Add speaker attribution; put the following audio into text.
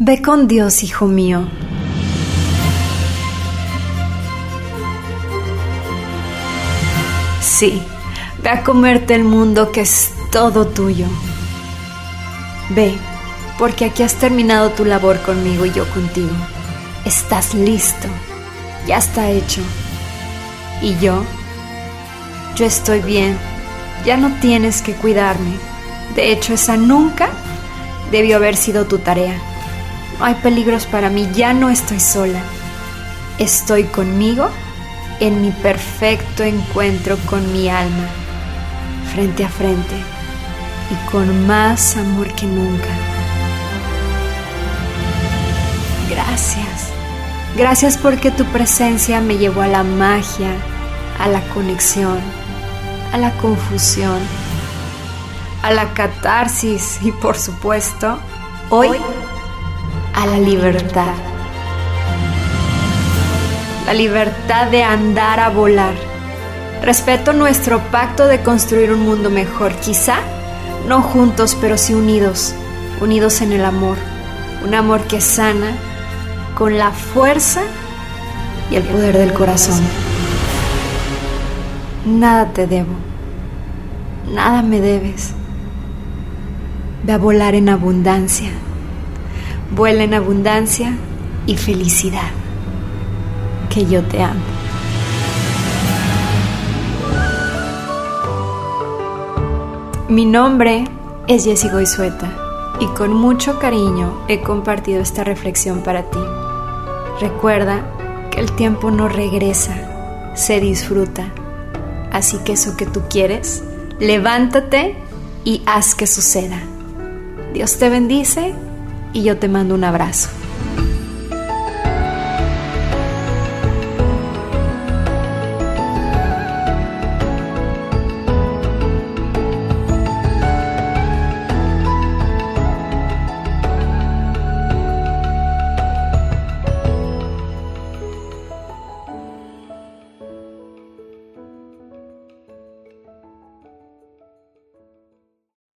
Speaker 1: Ve con Dios, hijo mío. Sí, ve a comerte el mundo que es todo tuyo. Ve, porque aquí has terminado tu labor conmigo y yo contigo. Estás listo, ya está hecho. ¿Y yo? Yo estoy bien, ya no tienes que cuidarme. De hecho, esa nunca debió haber sido tu tarea. Hay peligros para mí, ya no estoy sola. Estoy conmigo en mi perfecto encuentro con mi alma, frente a frente y con más amor que nunca. Gracias. Gracias porque tu presencia me llevó a la magia, a la conexión, a la confusión, a la catarsis y por supuesto, hoy a la libertad. La libertad de andar a volar. Respeto nuestro pacto de construir un mundo mejor, quizá no juntos, pero sí unidos, unidos en el amor, un amor que sana con la fuerza y el poder del corazón. Nada te debo, nada me debes. Ve a volar en abundancia, vuela en abundancia y felicidad, que yo te amo. Mi nombre es Jessie Goizueta y con mucho cariño he compartido esta reflexión para ti. Recuerda que el tiempo no regresa, se disfruta. Así que eso que tú quieres, levántate y haz que suceda. Dios te bendice y yo te mando un abrazo.